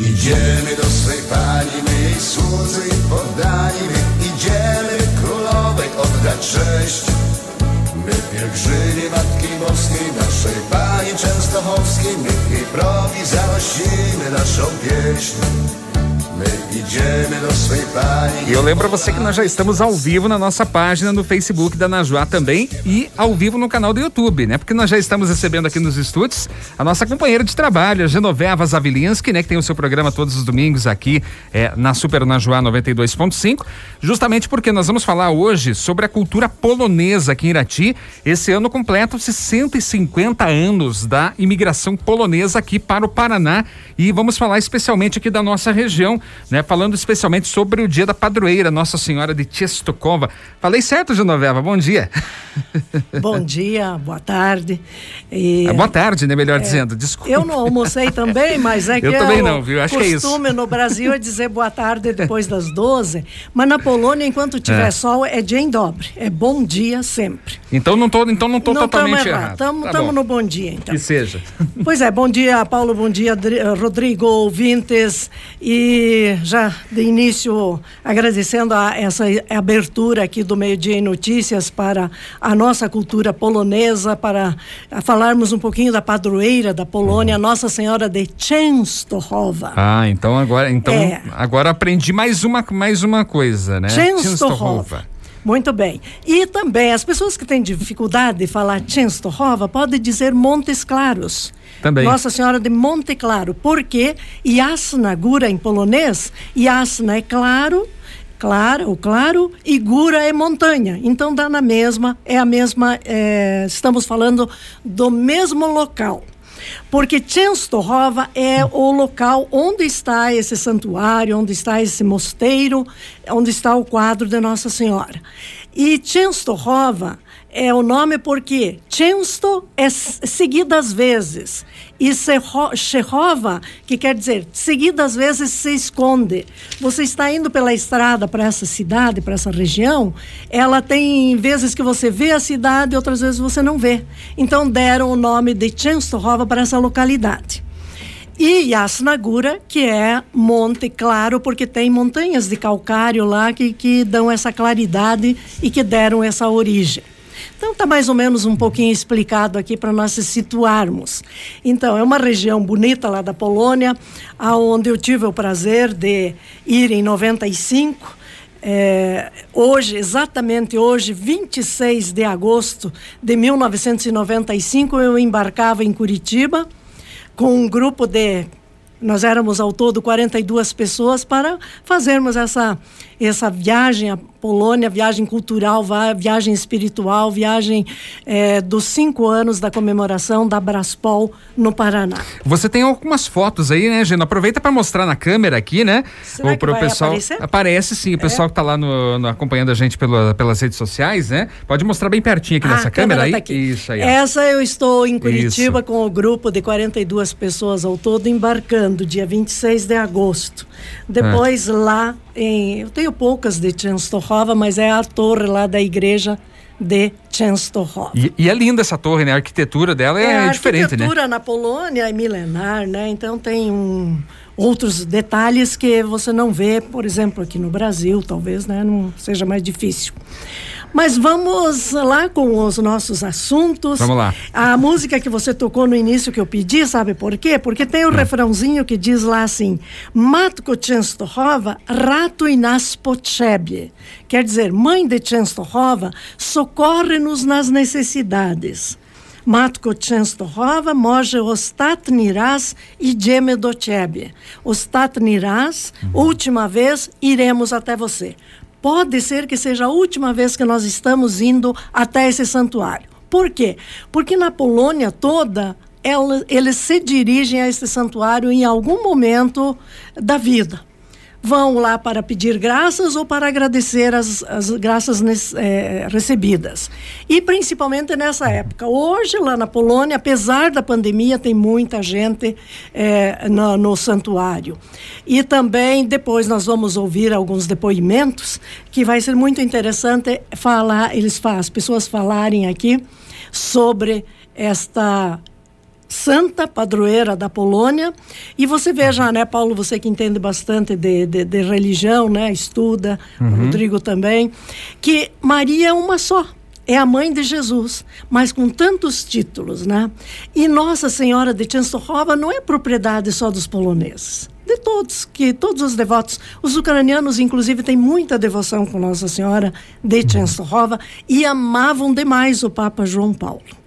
idziemy do swej Pani, my jej słudzy i poddani, my idziemy królowej oddać cześć. My pielgrzymi Matki Boskiej, naszej Pani Częstochowskiej, my jej progi zanosimy naszą pieśń. E eu lembro você que nós já estamos ao vivo na nossa página no Facebook da Najuá também e ao vivo no canal do YouTube, né? Porque nós já estamos recebendo aqui nos estúdios a nossa companheira de trabalho, a Genoveva Zavilinski, né? Que tem o seu programa todos os domingos aqui é, na Super Najuá 92.5, justamente porque nós vamos falar hoje sobre a cultura polonesa aqui em Irati. Esse ano completam-se 150 anos da imigração polonesa aqui para o Paraná e vamos falar especialmente aqui da nossa região né? Falando especialmente sobre o dia da padroeira, Nossa Senhora de Tchestokova. Falei certo, Genoveva? Bom dia. Bom dia, boa tarde. E, é, boa tarde, né? Melhor é, dizendo, desculpa. Eu não almocei também, mas é que eu é também não, viu? Acho que é isso. costume no Brasil é dizer boa tarde depois das 12, mas na Polônia, enquanto tiver é. sol, é em dobre, é bom dia sempre. Então não tô, então não tô não totalmente errado. Estamos tá no bom dia, então. Que seja. Pois é, bom dia, Paulo, bom dia, Rodrigo, ouvintes, e já de início agradecendo a essa abertura aqui do Meio Dia em Notícias para a nossa cultura polonesa, para falarmos um pouquinho da padroeira da Polônia, Nossa Senhora de Częstochowa. Ah, então agora, então é. agora aprendi mais uma mais uma coisa, né? Częstochowa. Muito bem. E também as pessoas que têm dificuldade de falar Częstochowa podem dizer Montes Claros. Também. Nossa Senhora de Monte Claro, porque Jasna Gura em polonês, Jasna é claro, claro, o claro, e Gura é montanha. Então dá na mesma, é a mesma, é, estamos falando do mesmo local. Porque Częstochowa é o local onde está esse santuário, onde está esse mosteiro, onde está o quadro de Nossa Senhora. E Częstochowa é o nome porque Często é seguidas vezes e Shehova, que quer dizer seguidas vezes se esconde. Você está indo pela estrada para essa cidade, para essa região, ela tem vezes que você vê a cidade, outras vezes você não vê. Então deram o nome de Częstochowa para essa localidade. E Yasnagura, que é Monte Claro, porque tem montanhas de calcário lá que, que dão essa claridade e que deram essa origem. Então está mais ou menos um pouquinho explicado aqui para nós se situarmos. Então é uma região bonita lá da Polônia, aonde eu tive o prazer de ir em 95. É, hoje, exatamente hoje, 26 de agosto de 1995, eu embarcava em Curitiba com um grupo de nós éramos ao todo 42 pessoas para fazermos essa, essa viagem à Polônia, viagem cultural, viagem espiritual, viagem é, dos cinco anos da comemoração da Braspol no Paraná. Você tem algumas fotos aí, né, Gina? Aproveita para mostrar na câmera aqui, né? Será o, que vai pessoal aparecer? Aparece sim, o pessoal é. que está lá no, no, acompanhando a gente pela, pelas redes sociais, né? Pode mostrar bem pertinho aqui ah, nessa câmera, câmera tá aí. Isso aí. Ó. Essa eu estou em Curitiba Isso. com o grupo de 42 pessoas ao todo embarcando dia 26 de agosto. Depois é. lá em, eu tenho poucas de Częstochowa, mas é a torre lá da igreja de Częstochowa. E, e, é linda essa torre, né? A arquitetura dela é, é diferente, né? A arquitetura na Polônia é milenar, né? Então tem um, outros detalhes que você não vê, por exemplo, aqui no Brasil, talvez, né? Não seja mais difícil. Mas vamos lá com os nossos assuntos. Vamos lá. A música que você tocou no início que eu pedi, sabe por quê? Porque tem o um é. refrãozinho que diz lá assim: Matko Częstochowa, rato i nas potrzebie. Quer dizer, mãe de Częstochowa, socorre-nos nas necessidades. Matko Częstochowa, może ostatni raz idziemy do ciebie. Ostatni raz, uhum. última vez, iremos até você pode ser que seja a última vez que nós estamos indo até esse santuário. Por quê? Porque na Polônia toda, eles se dirigem a esse santuário em algum momento da vida vão lá para pedir graças ou para agradecer as, as graças é, recebidas. E principalmente nessa época. Hoje, lá na Polônia, apesar da pandemia, tem muita gente é, no, no santuário. E também, depois, nós vamos ouvir alguns depoimentos que vai ser muito interessante falar, eles as pessoas falarem aqui sobre esta santa padroeira da Polônia. E você veja, né, Paulo, você que entende bastante de, de, de religião, né, estuda, uhum. o Rodrigo também, que Maria é uma só é a mãe de Jesus, mas com tantos títulos, né? E Nossa Senhora de Częstochowa não é propriedade só dos poloneses, de todos, que todos os devotos, os ucranianos inclusive têm muita devoção com Nossa Senhora de Częstochowa e amavam demais o Papa João Paulo.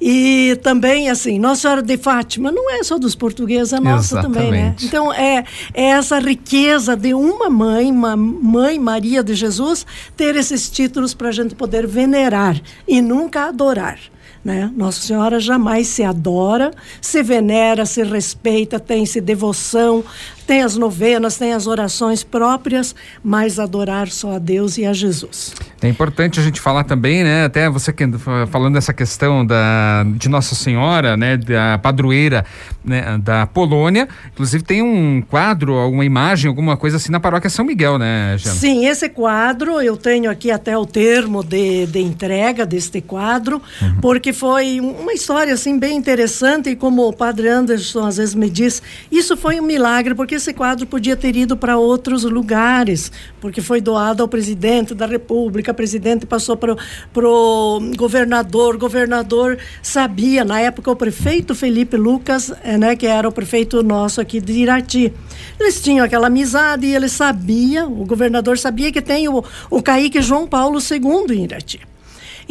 E também, assim, Nossa Senhora de Fátima não é só dos portugueses, é nossa Exatamente. também, né? Então, é, é essa riqueza de uma mãe, uma mãe Maria de Jesus, ter esses títulos para a gente poder venerar e nunca adorar. Né? Nossa Senhora jamais se adora, se venera, se respeita, tem-se devoção, tem as novenas, tem as orações próprias, mas adorar só a Deus e a Jesus. É importante a gente falar também, né? Até você que, falando dessa questão da, de Nossa Senhora, né? Da padroeira né, da Polônia. Inclusive tem um quadro, alguma imagem, alguma coisa assim na paróquia São Miguel, né, Jana? Sim, esse quadro, eu tenho aqui até o termo de, de entrega deste quadro, uhum. porque foi uma história assim bem interessante e como o padre Anderson às vezes me diz, isso foi um milagre, porque esse quadro podia ter ido para outros lugares, porque foi doado ao presidente da República, o presidente passou para o governador, governador sabia, na época o prefeito Felipe Lucas, eh, né, que era o prefeito nosso aqui de Irati. Eles tinham aquela amizade e ele sabia, o governador sabia que tem o, o Caíque João Paulo II em Irati.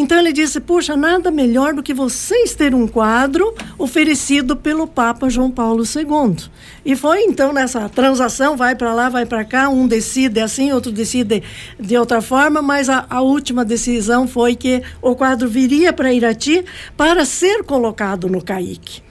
Então ele disse: Puxa, nada melhor do que vocês ter um quadro oferecido pelo Papa João Paulo II. E foi então nessa transação: vai para lá, vai para cá, um decide assim, outro decide de outra forma, mas a, a última decisão foi que o quadro viria para Irati para ser colocado no CAIC.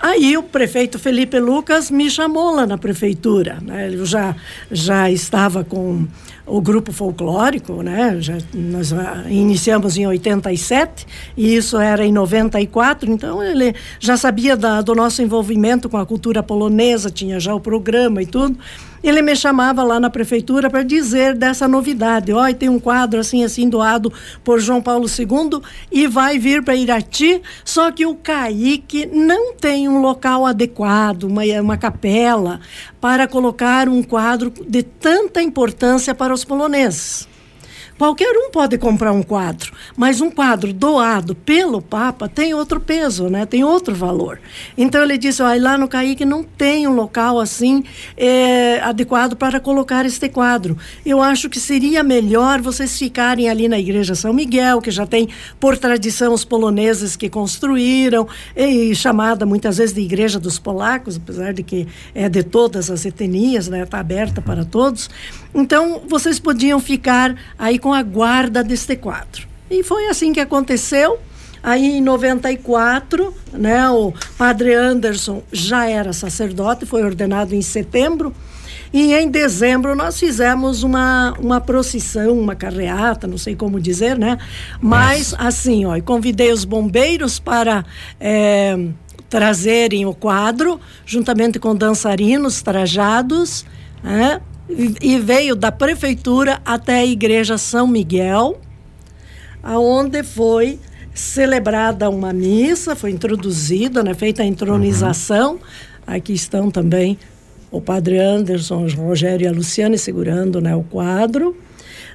Aí o prefeito Felipe Lucas me chamou lá na prefeitura. Né? Eu já, já estava com o grupo folclórico, né? Já, nós iniciamos em 87 e isso era em 94, então ele já sabia da, do nosso envolvimento com a cultura polonesa, tinha já o programa e tudo ele me chamava lá na prefeitura para dizer dessa novidade. Olha, tem um quadro assim, assim, doado por João Paulo II e vai vir para Irati, só que o CAIC não tem um local adequado, uma, uma capela, para colocar um quadro de tanta importância para os poloneses. Qualquer um pode comprar um quadro, mas um quadro doado pelo Papa tem outro peso, né? tem outro valor. Então ele disse: olha, lá no Caíque não tem um local assim é, adequado para colocar este quadro. Eu acho que seria melhor vocês ficarem ali na Igreja São Miguel, que já tem por tradição os poloneses que construíram, e chamada muitas vezes de Igreja dos Polacos, apesar de que é de todas as etnias, está né? Tá aberta para todos. Então vocês podiam ficar aí com a guarda deste quadro. E foi assim que aconteceu. Aí em 94, né, o padre Anderson já era sacerdote, foi ordenado em setembro. E em dezembro nós fizemos uma, uma procissão, uma carreata, não sei como dizer, né? Mas assim, ó, convidei os bombeiros para é, trazerem o quadro, juntamente com dançarinos trajados, né? E veio da prefeitura até a igreja São Miguel, aonde foi celebrada uma missa, foi introduzida, né, feita a entronização. Uhum. Aqui estão também o padre Anderson, o Rogério e a Luciane segurando né, o quadro.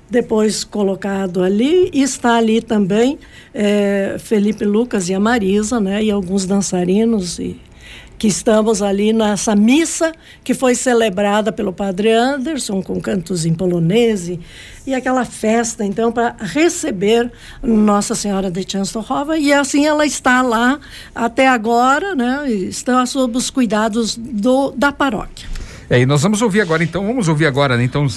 Depois colocado ali, e está ali também é, Felipe Lucas e a Marisa, né, e alguns dançarinos e que estamos ali nessa missa que foi celebrada pelo padre Anderson com cantos em polonês e aquela festa então para receber Nossa Senhora de Częstochowa e assim ela está lá até agora, né? Está sob os cuidados do, da paróquia. É, e nós vamos ouvir agora, então, vamos ouvir agora, né, então,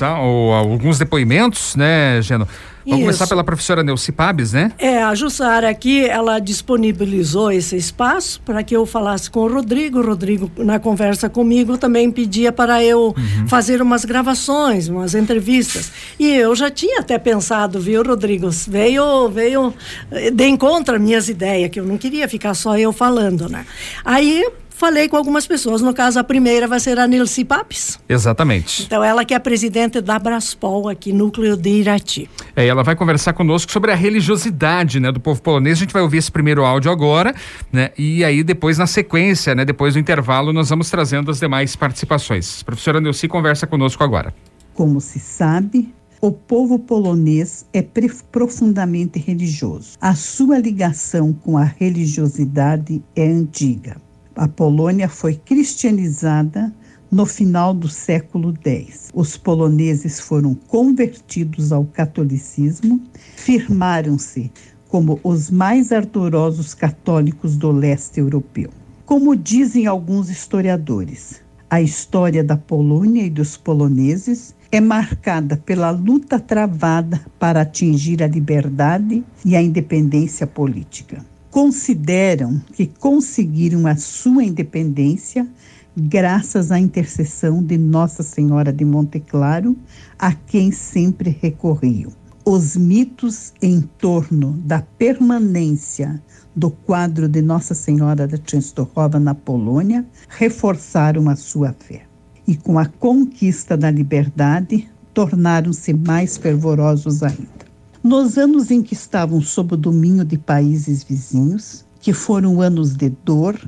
alguns depoimentos, né, Geno? Vamos Isso. começar pela professora Neuci Pabes, né? É, a Jussara aqui, ela disponibilizou esse espaço para que eu falasse com o Rodrigo. O Rodrigo, na conversa comigo, também pedia para eu uhum. fazer umas gravações, umas entrevistas. E eu já tinha até pensado, viu, Rodrigo? Veio, veio eh, de encontro às minhas ideias, que eu não queria ficar só eu falando, né? Aí falei com algumas pessoas. No caso, a primeira vai ser a Nilce Papes. Exatamente. Então, ela que é presidente da Braspol, aqui, núcleo de Irati. É, ela vai conversar conosco sobre a religiosidade, né, do povo polonês. A gente vai ouvir esse primeiro áudio agora, né, e aí depois na sequência, né, depois do intervalo, nós vamos trazendo as demais participações. A professora Neuci conversa conosco agora. Como se sabe, o povo polonês é profundamente religioso. A sua ligação com a religiosidade é antiga. A Polônia foi cristianizada no final do século X. Os poloneses foram convertidos ao catolicismo, firmaram-se como os mais ardorosos católicos do leste europeu. Como dizem alguns historiadores, a história da Polônia e dos poloneses é marcada pela luta travada para atingir a liberdade e a independência política. Consideram que conseguiram a sua independência graças à intercessão de Nossa Senhora de Monte Claro, a quem sempre recorriam. Os mitos em torno da permanência do quadro de Nossa Senhora da Częstochowa na Polônia reforçaram a sua fé e com a conquista da liberdade, tornaram-se mais fervorosos ainda. Nos anos em que estavam sob o domínio de países vizinhos, que foram anos de dor,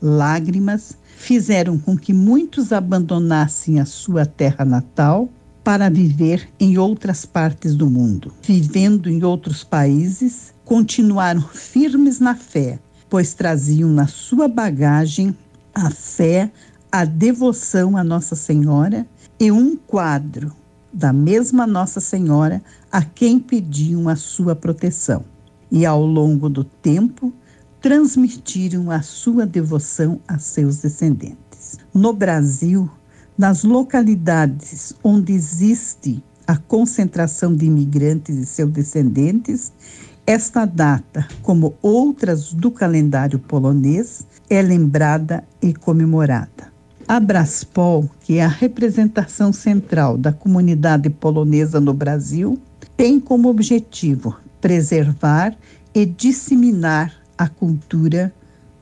lágrimas, fizeram com que muitos abandonassem a sua terra natal para viver em outras partes do mundo. Vivendo em outros países, continuaram firmes na fé, pois traziam na sua bagagem a fé a devoção a Nossa Senhora e um quadro da mesma Nossa Senhora a quem pediam a sua proteção. E ao longo do tempo, transmitiram a sua devoção a seus descendentes. No Brasil, nas localidades onde existe a concentração de imigrantes e seus descendentes, esta data, como outras do calendário polonês, é lembrada e comemorada. A Braspol, que é a representação central da comunidade polonesa no Brasil, tem como objetivo preservar e disseminar a cultura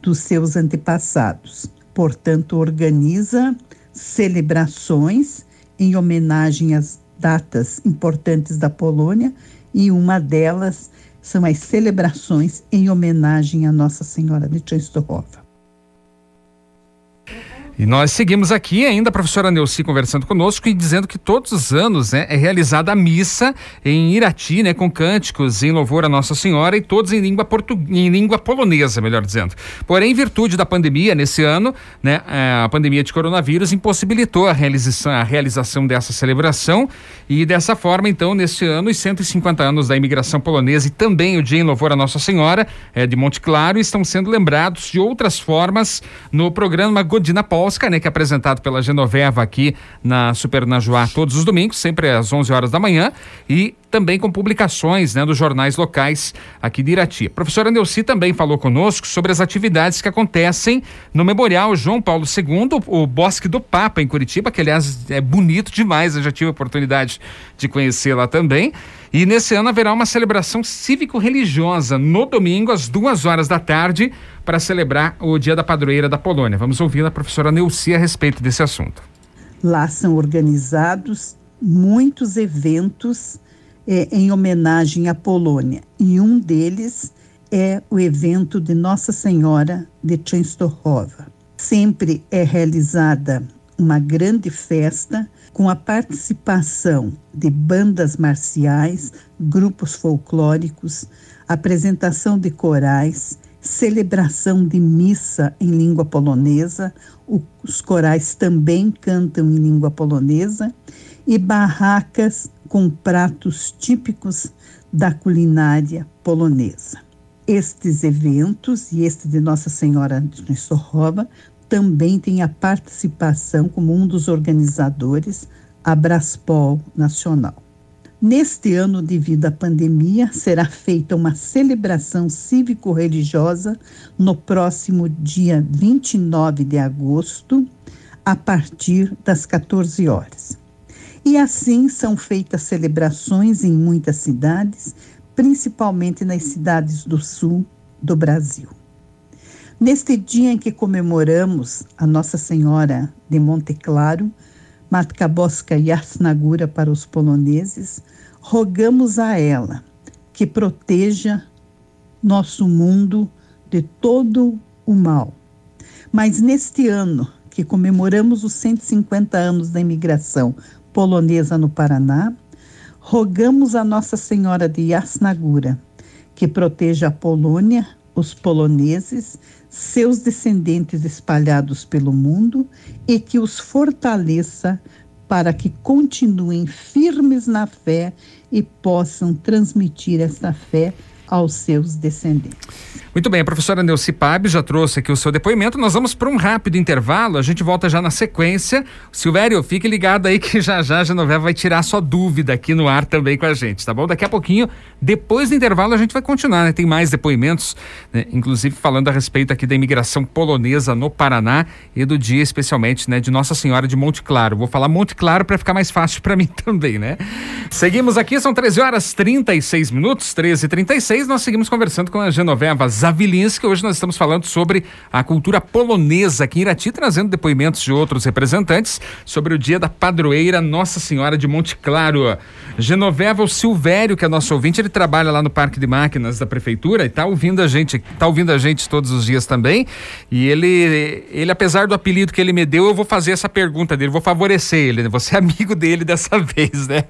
dos seus antepassados. Portanto, organiza celebrações em homenagem às datas importantes da Polônia e uma delas são as celebrações em homenagem a Nossa Senhora de Częstochowa. E nós seguimos aqui ainda a professora Neuci conversando conosco e dizendo que todos os anos né, é realizada a missa em Irati, né, com cânticos em louvor a Nossa Senhora e todos em língua, portu... em língua polonesa, melhor dizendo. Porém, em virtude da pandemia, nesse ano, né, é, a pandemia de coronavírus impossibilitou a realização, a realização dessa celebração e dessa forma, então, nesse ano, os 150 anos da imigração polonesa e também o dia em louvor a Nossa Senhora é, de Monte Claro estão sendo lembrados de outras formas no programa Godina Paul Polska, né, que é apresentado pela Genoveva aqui na Super Najuá todos os domingos, sempre às 11 horas da manhã, e também com publicações né, dos jornais locais aqui de Irati. A professora Neuci também falou conosco sobre as atividades que acontecem no Memorial João Paulo II, o Bosque do Papa, em Curitiba, que aliás é bonito demais, eu já tive a oportunidade de conhecer lá também. E nesse ano haverá uma celebração cívico-religiosa no domingo, às duas horas da tarde, para celebrar o Dia da Padroeira da Polônia. Vamos ouvir a professora Neuci a respeito desse assunto. Lá são organizados muitos eventos é, em homenagem à Polônia. E um deles é o evento de Nossa Senhora de Częstochowa. Sempre é realizada uma grande festa com a participação de bandas marciais, grupos folclóricos, apresentação de corais, celebração de missa em língua polonesa, os corais também cantam em língua polonesa, e barracas com pratos típicos da culinária polonesa. Estes eventos e este de Nossa Senhora de Nestorrova também tem a participação como um dos organizadores a Braspol Nacional. Neste ano, devido à pandemia, será feita uma celebração cívico-religiosa no próximo dia 29 de agosto, a partir das 14 horas. E assim são feitas celebrações em muitas cidades, principalmente nas cidades do sul do Brasil. Neste dia em que comemoramos a Nossa Senhora de Monte Claro, Matka Boska Jasnagura para os poloneses, rogamos a ela que proteja nosso mundo de todo o mal. Mas neste ano, que comemoramos os 150 anos da imigração polonesa no Paraná, rogamos a Nossa Senhora de Yasnagura que proteja a Polônia, os poloneses, seus descendentes espalhados pelo mundo e que os fortaleça para que continuem firmes na fé e possam transmitir essa fé aos seus descendentes. Muito bem, a professora Neuci Pab já trouxe aqui o seu depoimento. Nós vamos para um rápido intervalo, a gente volta já na sequência. Silvério, fique ligado aí que já já a Genoveva vai tirar sua dúvida aqui no ar também com a gente, tá bom? Daqui a pouquinho, depois do intervalo, a gente vai continuar, né? Tem mais depoimentos, né? inclusive falando a respeito aqui da imigração polonesa no Paraná e do dia especialmente, né, de Nossa Senhora de Monte Claro. Vou falar Monte Claro para ficar mais fácil para mim também, né? Seguimos aqui, são 13 horas 36 minutos, 13 e 36 nós seguimos conversando com a Genoveva Zavilinski. Hoje nós estamos falando sobre a cultura polonesa aqui em Irati, trazendo depoimentos de outros representantes sobre o dia da padroeira Nossa Senhora de Monte Claro. Genoveva, o Silvério, que é nosso ouvinte, ele trabalha lá no Parque de Máquinas da Prefeitura e está ouvindo a gente, tá ouvindo a gente todos os dias também. E ele, ele, apesar do apelido que ele me deu, eu vou fazer essa pergunta dele, vou favorecer ele, né? Você é amigo dele dessa vez, né?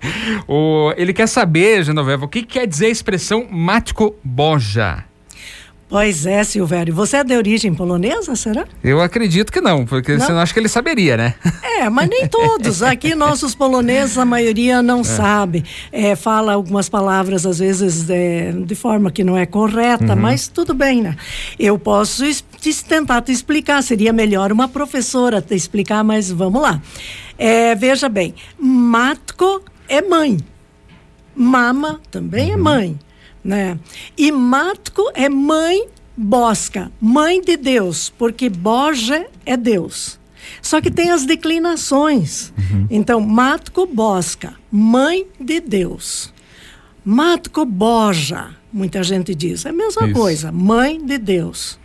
O, ele quer saber, Genoveva, o que quer dizer a expressão Matko Boja? Pois é, Silvério. Você é de origem polonesa, será? Eu acredito que não, porque não? senão acho que ele saberia, né? É, mas nem todos. Aqui nossos poloneses, a maioria não é. sabe. É, fala algumas palavras, às vezes, é, de forma que não é correta, uhum. mas tudo bem, né? Eu posso te, tentar te explicar. Seria melhor uma professora te explicar, mas vamos lá. É, veja bem, matko é mãe. Mama também é uhum. é mãe né? E Matko é mãe Bosca, mãe de Deus, porque Borja é Deus. Só que tem as declinações. Uhum. Então, Matko Bosca, mãe de Deus. Matko Borja, muita gente diz. É a mesma Isso. coisa, mãe de Deus.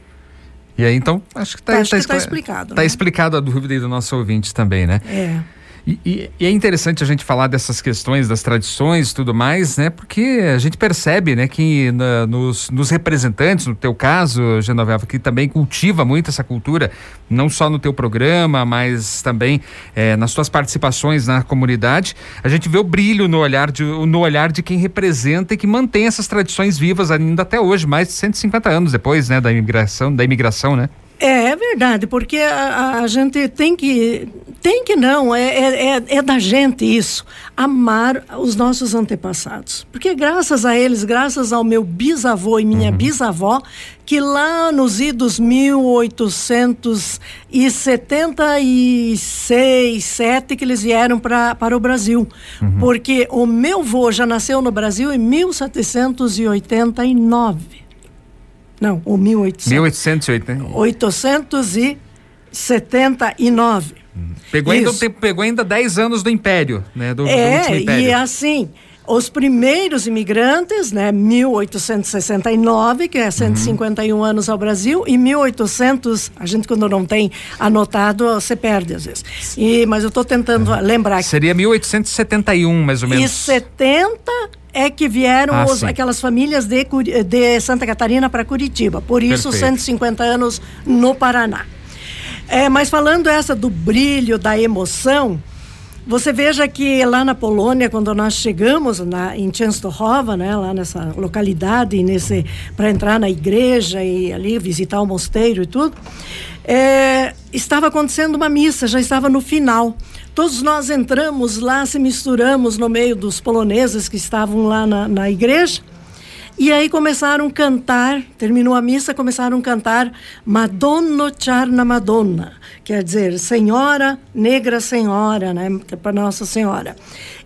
E aí, então, acho que está tá, tá, tá explicado. Está né? explicado a dúvida aí do nosso ouvinte também, né? É. E, e, e, é interessante a gente falar dessas questões das tradições e tudo mais, né? Porque a gente percebe, né, que na, nos, nos, representantes, no teu caso, Genoveva, que também cultiva muito essa cultura, não só no teu programa, mas também é, nas tuas participações na comunidade, a gente vê o brilho no olhar de, no olhar de quem representa e que mantém essas tradições vivas ainda até hoje, mais de 150 anos depois, né, da imigração, da imigração, né? É, é verdade, porque a, a, gente tem que. Tem que não, é, é, é, é da gente isso. Amar os nossos antepassados. Porque graças a eles, graças ao meu bisavô e minha uhum. bisavó, que lá nos idos 1876, 7 que eles vieram pra, para o Brasil. Uhum. Porque o meu vô já nasceu no Brasil em 1789. Não, o 1800. 1880. 879. Pegou ainda, pegou ainda 10 anos do Império, né? Do, é, do Império. e assim, os primeiros imigrantes, né, 1869, que é 151 uhum. anos ao Brasil, e 1800, a gente quando não tem anotado, você perde às vezes. E, mas eu estou tentando uhum. lembrar. Seria 1871, mais ou menos. E 70 é que vieram ah, os, aquelas famílias de, de Santa Catarina para Curitiba. Por isso, Perfeito. 150 anos no Paraná. É, mas falando essa do brilho, da emoção, você veja que lá na Polônia, quando nós chegamos na, em Częstochowa, né, lá nessa localidade, nesse para entrar na igreja e ali visitar o mosteiro e tudo, é, estava acontecendo uma missa, já estava no final. Todos nós entramos lá, se misturamos no meio dos poloneses que estavam lá na, na igreja. E aí começaram a cantar, terminou a missa, começaram a cantar Madonna Charna Madonna, quer dizer, Senhora, Negra Senhora, né, é para Nossa Senhora.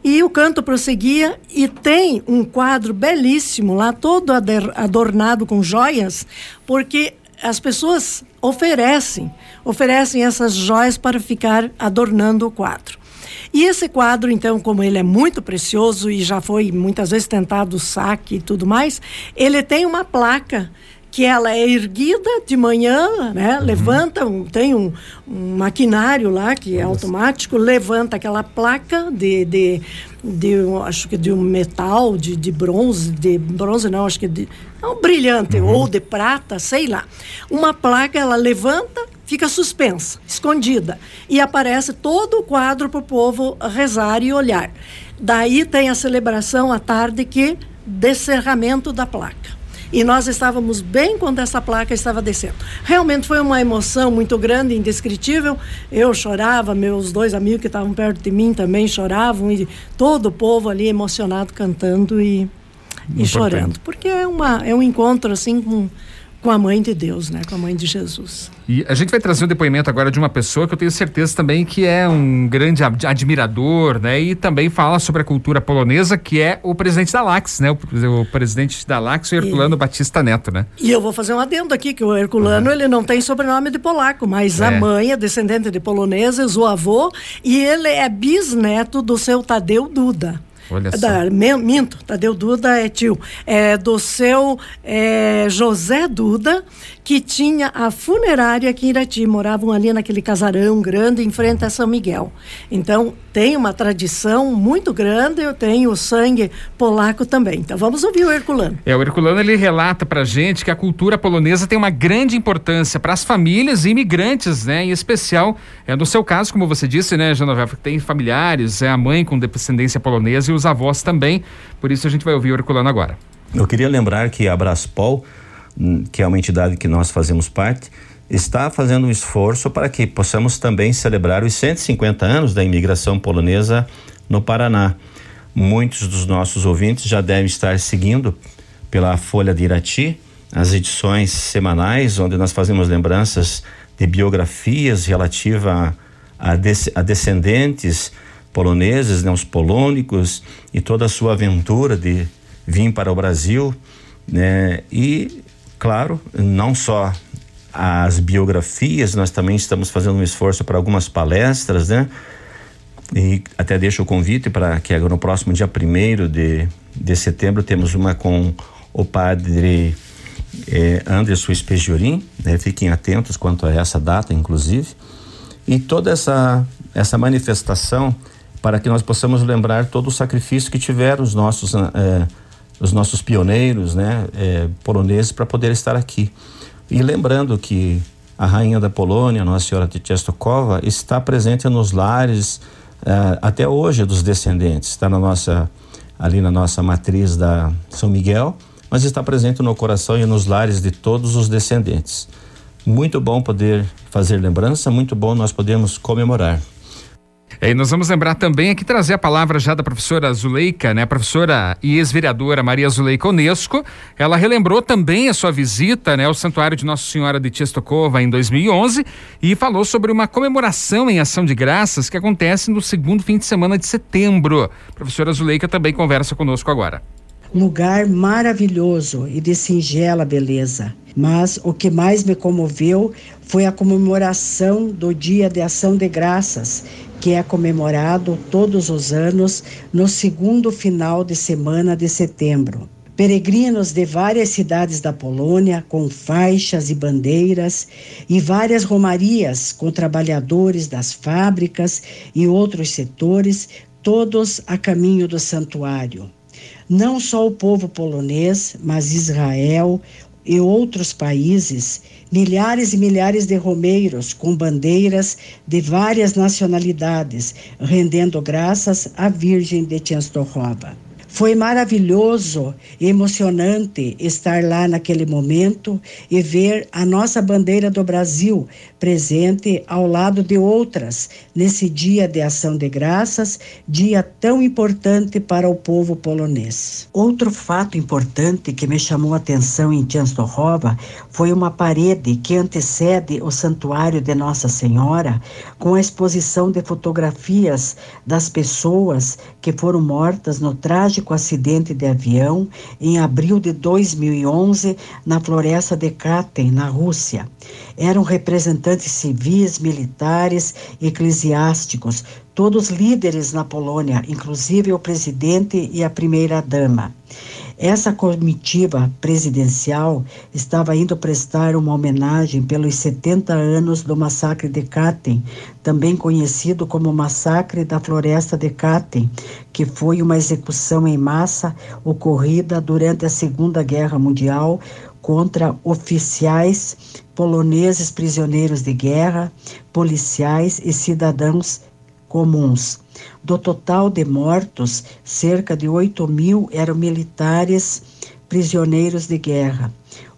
E o canto prosseguia e tem um quadro belíssimo lá, todo adornado com joias, porque as pessoas oferecem, oferecem essas joias para ficar adornando o quadro. E esse quadro, então, como ele é muito precioso e já foi muitas vezes tentado saque e tudo mais, ele tem uma placa que ela é erguida de manhã, né? Uhum. Levanta, um, tem um, um, maquinário lá que é automático, levanta aquela placa de, de, de acho que de um metal, de, de bronze, de bronze não, acho que de é um brilhante uhum. ou de prata, sei lá. Uma placa ela levanta, fica suspensa, escondida e aparece todo o quadro para o povo rezar e olhar. Daí tem a celebração à tarde que descerramento da placa. E nós estávamos bem quando essa placa estava descendo. Realmente foi uma emoção muito grande, indescritível. Eu chorava, meus dois amigos que estavam perto de mim também choravam, e todo o povo ali emocionado cantando e, e chorando. Porque é, uma, é um encontro assim com com a mãe de Deus, né? Com a mãe de Jesus. E a gente vai trazer um depoimento agora de uma pessoa que eu tenho certeza também que é um grande admirador, né? E também fala sobre a cultura polonesa, que é o presidente da Lax, né? O, o presidente da Lax, o Herculano e, Batista Neto, né? E eu vou fazer um adendo aqui, que o Herculano, uhum. ele não tem sobrenome de polaco, mas é. a mãe é descendente de poloneses, o avô, e ele é bisneto do seu Tadeu Duda. Olha só. Da, minto, Tadeu Duda é tio. É do seu é, José Duda, que tinha a funerária aqui em Irati. Moravam ali naquele casarão grande em frente a São Miguel. Então, tem uma tradição muito grande, eu tenho o sangue polaco também. Então, vamos ouvir o Herculano. É, o Herculano, ele relata pra gente que a cultura polonesa tem uma grande importância para as famílias e imigrantes, né? Em especial, é, no seu caso, como você disse, né, Genoveva, que tem familiares, é a mãe com descendência polonesa e os avós também. Por isso, a gente vai ouvir o Herculano agora. Eu queria lembrar que a Braspol Hum, que é uma entidade que nós fazemos parte, está fazendo um esforço para que possamos também celebrar os 150 anos da imigração polonesa no Paraná. Muitos dos nossos ouvintes já devem estar seguindo pela Folha de Irati as edições semanais, onde nós fazemos lembranças de biografias relativa a, a, a descendentes poloneses, né, os polônicos e toda a sua aventura de vir para o Brasil, né, e claro, não só as biografias, nós também estamos fazendo um esforço para algumas palestras, né? E até deixo o convite para que no próximo dia 1 de, de setembro temos uma com o padre eh, Anderson Espegiorim, né? Fiquem atentos quanto a essa data, inclusive. E toda essa, essa manifestação para que nós possamos lembrar todo o sacrifício que tiveram os nossos eh, os nossos pioneiros, né, é, poloneses, para poder estar aqui. E lembrando que a rainha da Polônia, Nossa Senhora Częstochowa, está presente nos lares uh, até hoje dos descendentes. Está na nossa ali na nossa matriz da São Miguel, mas está presente no coração e nos lares de todos os descendentes. Muito bom poder fazer lembrança, muito bom nós podemos comemorar. É, e nós vamos lembrar também aqui trazer a palavra já da professora Zuleika, né? A professora e ex-vereadora Maria Zuleika Onesco. Ela relembrou também a sua visita, né, ao Santuário de Nossa Senhora de Tchestokova em 2011 e falou sobre uma comemoração em ação de graças que acontece no segundo fim de semana de setembro. A professora Zuleika também conversa conosco agora. Lugar maravilhoso e de singela beleza. Mas o que mais me comoveu foi a comemoração do Dia de Ação de Graças, que é comemorado todos os anos no segundo final de semana de setembro. Peregrinos de várias cidades da Polônia, com faixas e bandeiras, e várias romarias com trabalhadores das fábricas e outros setores, todos a caminho do santuário. Não só o povo polonês, mas Israel, e outros países, milhares e milhares de romeiros com bandeiras de várias nacionalidades, rendendo graças à Virgem de Częstochowa. Foi maravilhoso e emocionante estar lá naquele momento e ver a nossa bandeira do Brasil presente ao lado de outras nesse dia de ação de graças, dia tão importante para o povo polonês. Outro fato importante que me chamou a atenção em Częstochowa foi uma parede que antecede o santuário de Nossa Senhora, com a exposição de fotografias das pessoas que foram mortas no trágico trágico acidente de avião em abril de 2011 na floresta de Katyn, na Rússia. Eram representantes civis, militares, eclesiásticos, todos líderes na Polônia, inclusive o presidente e a primeira-dama. Essa comitiva presidencial estava indo prestar uma homenagem pelos 70 anos do massacre de Katen, também conhecido como Massacre da Floresta de Katen, que foi uma execução em massa ocorrida durante a Segunda Guerra Mundial contra oficiais poloneses prisioneiros de guerra, policiais e cidadãos comuns. Do total de mortos, cerca de 8 mil eram militares prisioneiros de guerra.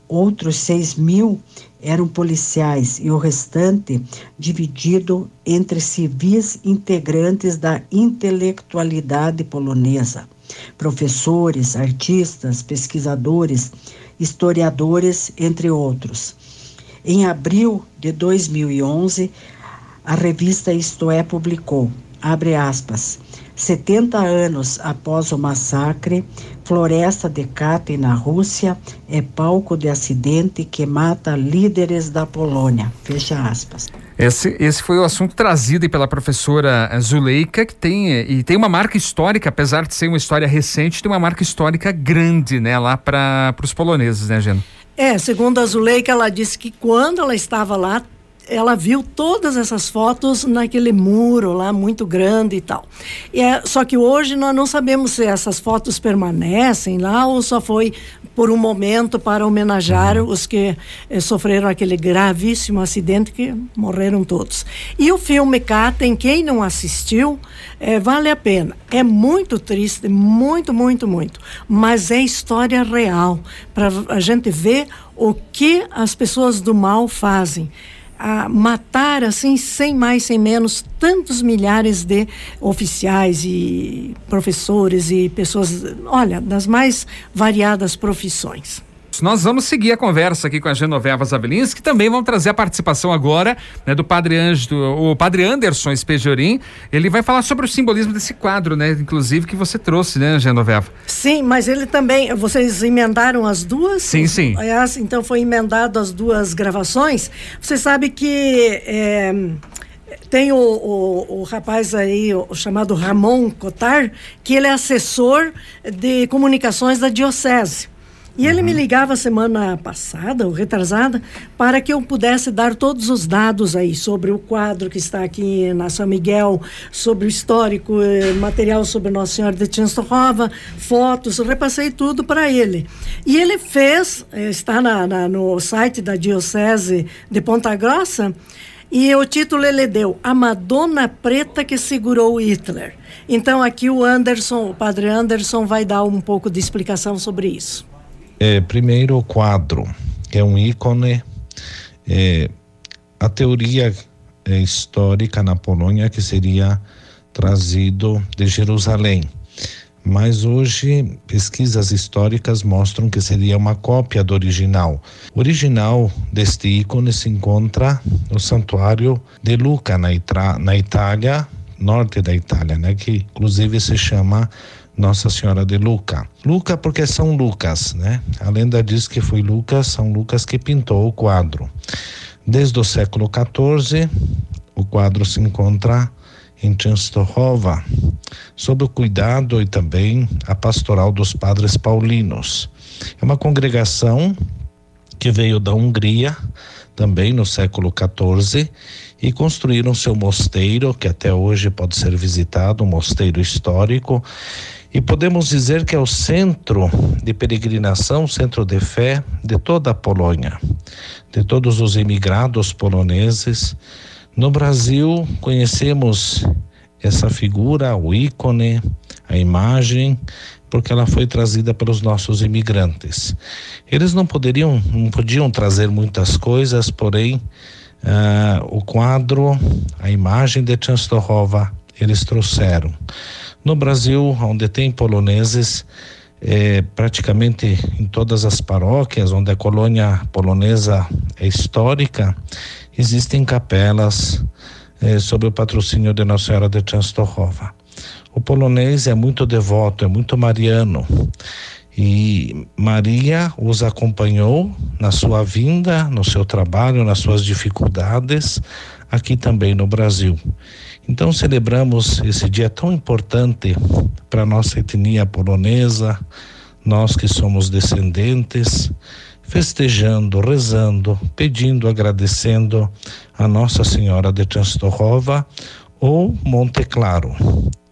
Outros 6 mil eram policiais e o restante dividido entre civis integrantes da intelectualidade polonesa, professores, artistas, pesquisadores, historiadores, entre outros. Em abril de 2011, a revista Isto É publicou abre aspas, 70 anos após o massacre, Floresta de Katyn, na Rússia, é palco de acidente que mata líderes da Polônia. Fecha aspas. Esse, esse foi o assunto trazido pela professora Zuleika, que tem, e tem uma marca histórica, apesar de ser uma história recente, tem uma marca histórica grande, né, lá para os poloneses, né, Geno? É, segundo a Zuleika, ela disse que quando ela estava lá, ela viu todas essas fotos naquele muro lá muito grande e tal. E é, só que hoje nós não sabemos se essas fotos permanecem lá ou só foi por um momento para homenagear uhum. os que eh, sofreram aquele gravíssimo acidente que morreram todos. E o filme Katen, quem não assistiu, eh, vale a pena. É muito triste, muito, muito, muito. Mas é história real para a gente ver o que as pessoas do mal fazem a matar assim sem mais sem menos tantos milhares de oficiais e professores e pessoas olha das mais variadas profissões nós vamos seguir a conversa aqui com a Genoveva Zabelins, que também vão trazer a participação agora né, do padre Anjo, o padre Anderson Espejorim. Ele vai falar sobre o simbolismo desse quadro, né? Inclusive que você trouxe, né, Genoveva? Sim, mas ele também. Vocês emendaram as duas? Sim, sim. Aliás, então foi emendado as duas gravações. Você sabe que. É, tem o, o, o, rapaz aí, o, chamado Ramon Cotar, que ele é assessor de comunicações da Diocese. E uhum. ele me ligava semana passada, ou retrasada, para que eu pudesse dar todos os dados aí sobre o quadro que está aqui na São Miguel, sobre o histórico, eh, material sobre Nossa Senhora de Częstochowa, fotos, repassei tudo para ele. E ele fez, eh, está na, na, no site da Diocese de Ponta Grossa, e o título ele deu A Madonna Preta que Segurou Hitler. Então aqui o Anderson, o padre Anderson, vai dar um pouco de explicação sobre isso. É, primeiro, o quadro, que é um ícone. É, a teoria é, histórica na Polônia que seria trazido de Jerusalém. Mas hoje pesquisas históricas mostram que seria uma cópia do original. O original deste ícone se encontra no santuário de Luca, na, Itra, na Itália, norte da Itália, né, que inclusive se chama nossa Senhora de Luca. Luca porque São Lucas, né? A lenda diz que foi Lucas, São Lucas que pintou o quadro. Desde o século XIV, o quadro se encontra em Częstochowa, sob o cuidado e também a pastoral dos padres paulinos. É uma congregação que veio da Hungria, também no século XIV, e construíram seu mosteiro, que até hoje pode ser visitado, um mosteiro histórico, e podemos dizer que é o centro de peregrinação, centro de fé de toda a Polônia, de todos os imigrados poloneses. No Brasil, conhecemos essa figura, o ícone, a imagem, porque ela foi trazida pelos nossos imigrantes. Eles não poderiam, não podiam trazer muitas coisas, porém, uh, o quadro, a imagem de Częstochowa, eles trouxeram. No Brasil, onde tem poloneses, é, praticamente em todas as paróquias onde a colônia polonesa é histórica, existem capelas é, sob o patrocínio de Nossa Senhora de Częstochowa. O polonês é muito devoto, é muito mariano. E Maria os acompanhou na sua vinda, no seu trabalho, nas suas dificuldades, aqui também no Brasil. Então celebramos esse dia tão importante para nossa etnia polonesa, nós que somos descendentes, festejando, rezando, pedindo, agradecendo a Nossa Senhora de Częstochowa ou Monte Claro.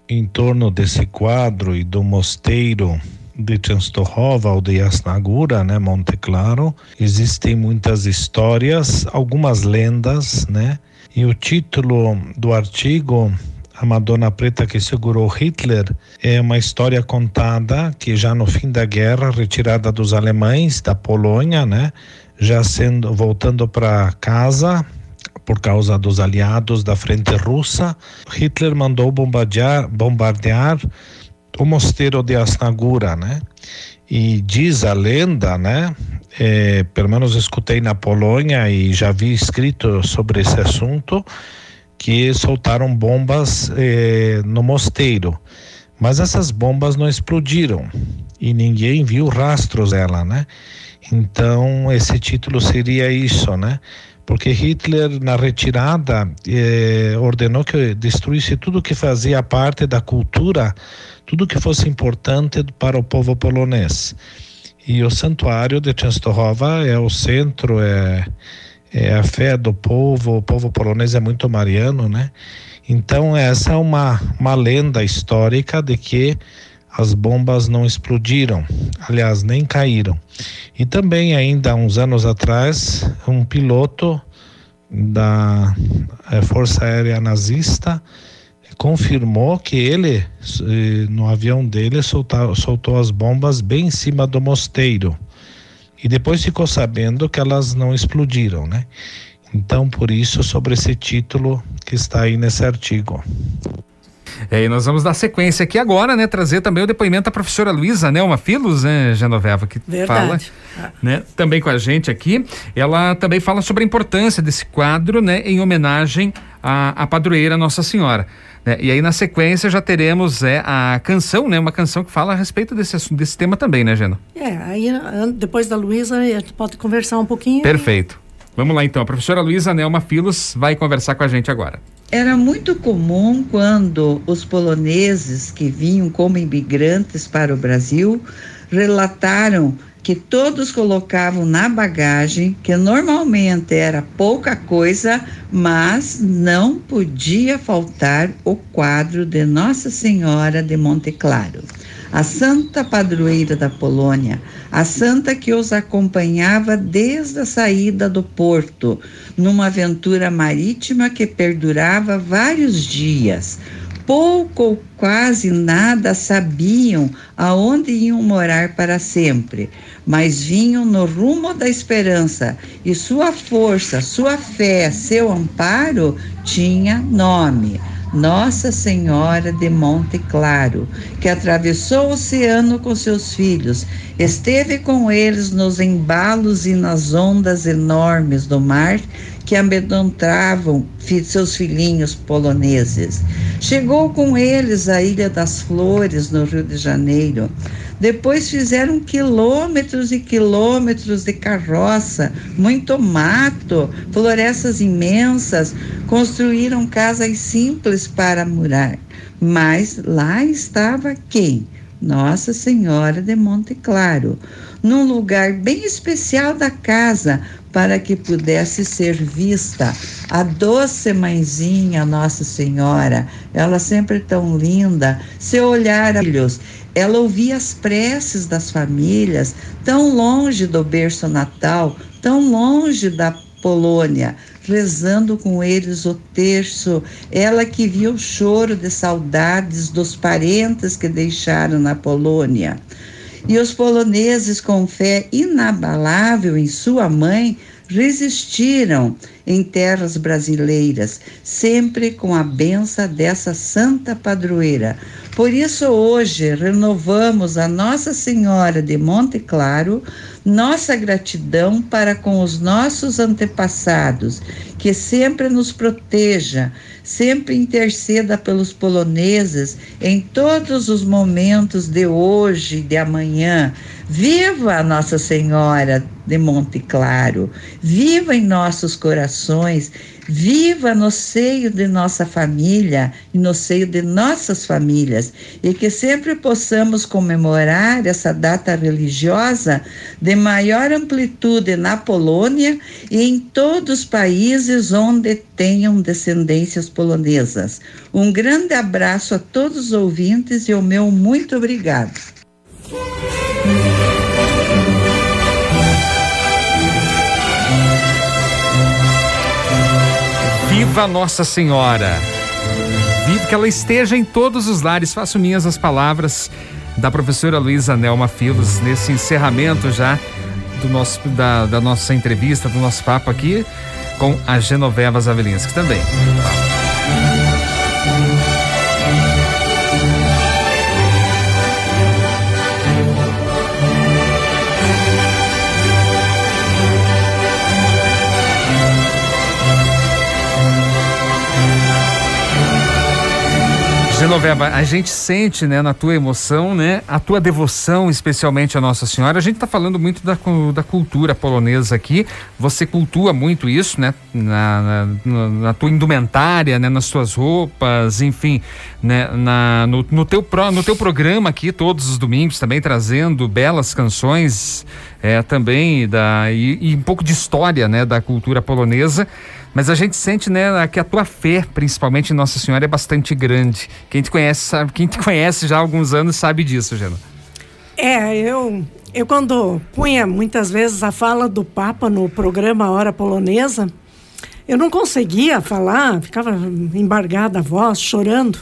Em torno desse quadro e do mosteiro de Częstochowa ou de Jasnagura, né, Monte Claro, existem muitas histórias, algumas lendas, né? E o título do artigo a Madonna Preta que segurou Hitler é uma história contada que já no fim da guerra, retirada dos alemães da Polônia, né, já sendo voltando para casa por causa dos aliados da frente russa, Hitler mandou bombardear, bombardear o mosteiro de Asnagura, né? E diz a lenda, né? É, pelo menos escutei na Polônia e já vi escrito sobre esse assunto que soltaram bombas eh, no mosteiro. Mas essas bombas não explodiram e ninguém viu rastros dela, né? Então esse título seria isso, né? Porque Hitler na retirada eh, ordenou que destruísse tudo que fazia parte da cultura, tudo que fosse importante para o povo polonês. E o santuário de Częstochowa é o centro, é é, a fé do povo, o povo polonês é muito mariano, né? Então essa é uma, uma lenda histórica de que as bombas não explodiram, aliás, nem caíram. E também ainda uns anos atrás, um piloto da é, Força Aérea Nazista confirmou que ele, eh, no avião dele, soltou, soltou as bombas bem em cima do mosteiro e depois ficou sabendo que elas não explodiram, né? Então, por isso, sobre esse título que está aí nesse artigo. É, e nós vamos dar sequência aqui agora, né? Trazer também o depoimento da professora Luísa Nelma Filos, né, Genoveva, que Verdade. fala né, também com a gente aqui. Ela também fala sobre a importância desse quadro, né, em homenagem à, à padroeira Nossa Senhora. Né? E aí, na sequência, já teremos é, a canção, né? Uma canção que fala a respeito desse, assunto, desse tema também, né, Geno? É, aí depois da Luísa, a gente pode conversar um pouquinho. Perfeito. Vamos lá então, a professora Luísa Nelma Filos vai conversar com a gente agora. Era muito comum quando os poloneses que vinham como imigrantes para o Brasil relataram que todos colocavam na bagagem, que normalmente era pouca coisa, mas não podia faltar o quadro de Nossa Senhora de Monte Claro, a santa padroeira da Polônia, a santa que os acompanhava desde a saída do porto, numa aventura marítima que perdurava vários dias pouco ou quase nada sabiam aonde iam morar para sempre, mas vinham no rumo da esperança, e sua força, sua fé, seu amparo tinha nome. Nossa Senhora de Monte Claro, que atravessou o oceano com seus filhos, esteve com eles nos embalos e nas ondas enormes do mar que amedrontavam seus filhinhos poloneses. Chegou com eles à Ilha das Flores, no Rio de Janeiro. Depois fizeram quilômetros e quilômetros de carroça, muito mato, florestas imensas, construíram casas simples para morar. Mas lá estava quem? Nossa Senhora de Monte Claro, num lugar bem especial da casa, para que pudesse ser vista. A doce mãezinha Nossa Senhora, ela sempre tão linda, seu olhar, filhos, ela ouvia as preces das famílias, tão longe do berço natal, tão longe da Polônia, rezando com eles o terço, ela que viu o choro de saudades dos parentes que deixaram na Polônia. E os poloneses, com fé inabalável em sua mãe, resistiram em terras brasileiras, sempre com a benção dessa santa padroeira. Por isso, hoje, renovamos a Nossa Senhora de Monte Claro nossa gratidão para com os nossos antepassados, que sempre nos proteja, sempre interceda pelos poloneses em todos os momentos de hoje e de amanhã. Viva a Nossa Senhora de Monte Claro, viva em nossos corações viva no seio de nossa família e no seio de nossas famílias e que sempre possamos comemorar essa data religiosa de maior amplitude na Polônia e em todos os países onde tenham descendências polonesas. Um grande abraço a todos os ouvintes e o meu muito obrigado. Viva Nossa Senhora! Viva que ela esteja em todos os lares. Faço minhas as palavras da professora Luísa Nelma Filos nesse encerramento já do nosso, da, da nossa entrevista, do nosso papo aqui com a Genoveva Zavelinski também. Genoveva, a gente sente, né, na tua emoção, né, a tua devoção, especialmente a Nossa Senhora. A gente está falando muito da, da cultura polonesa aqui. Você cultua muito isso, né, na, na, na tua indumentária, né, nas tuas roupas, enfim, né, na, no, no, teu pro, no teu programa aqui todos os domingos também trazendo belas canções, é, também da e, e um pouco de história, né, da cultura polonesa. Mas a gente sente, né, que a tua fé, principalmente em Nossa Senhora, é bastante grande. Quem te conhece, sabe, quem te conhece já há alguns anos sabe disso, Gena. É, eu, eu quando punha muitas vezes a fala do Papa no programa Hora Polonesa, eu não conseguia falar, ficava embargada a voz, chorando.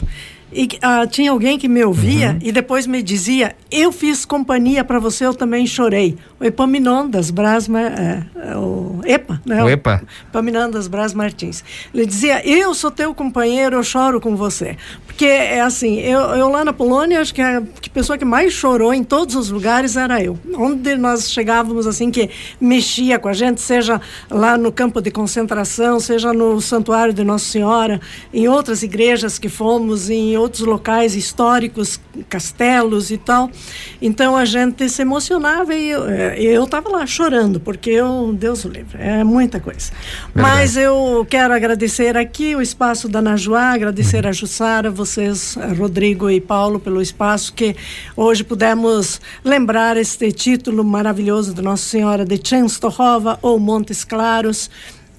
E uh, tinha alguém que me ouvia uhum. e depois me dizia: Eu fiz companhia para você, eu também chorei. O Epaminondas Braz, é, é, o EPA, né? O EPA. Epaminondas Braz Martins. Ele dizia: Eu sou teu companheiro, eu choro com você. Porque é assim, eu, eu lá na Polônia, acho que a que pessoa que mais chorou em todos os lugares era eu. Onde nós chegávamos, assim, que mexia com a gente, seja lá no campo de concentração, seja no Santuário de Nossa Senhora, em outras igrejas que fomos, em outros locais históricos, castelos e tal. Então a gente se emocionava e eu estava lá chorando, porque eu, Deus o livre, é muita coisa. Verdade. Mas eu quero agradecer aqui o espaço da Najuá, agradecer uhum. a Jussara, vocês, Rodrigo e Paulo, pelo espaço que hoje pudemos lembrar este título maravilhoso de Nossa Senhora de Częstochowa ou Montes Claros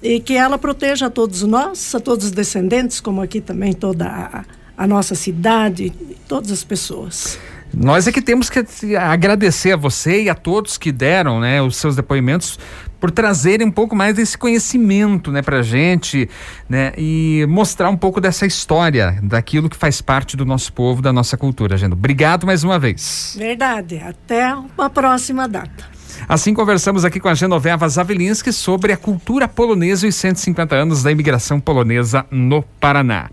e que ela proteja a todos nós, a todos os descendentes, como aqui também toda a a nossa cidade, todas as pessoas. Nós é que temos que agradecer a você e a todos que deram né, os seus depoimentos por trazerem um pouco mais desse conhecimento né, para a gente né, e mostrar um pouco dessa história, daquilo que faz parte do nosso povo, da nossa cultura. Gente. Obrigado mais uma vez. Verdade. Até uma próxima data. Assim conversamos aqui com a Genoveva Zavelinski sobre a cultura polonesa e os 150 anos da imigração polonesa no Paraná.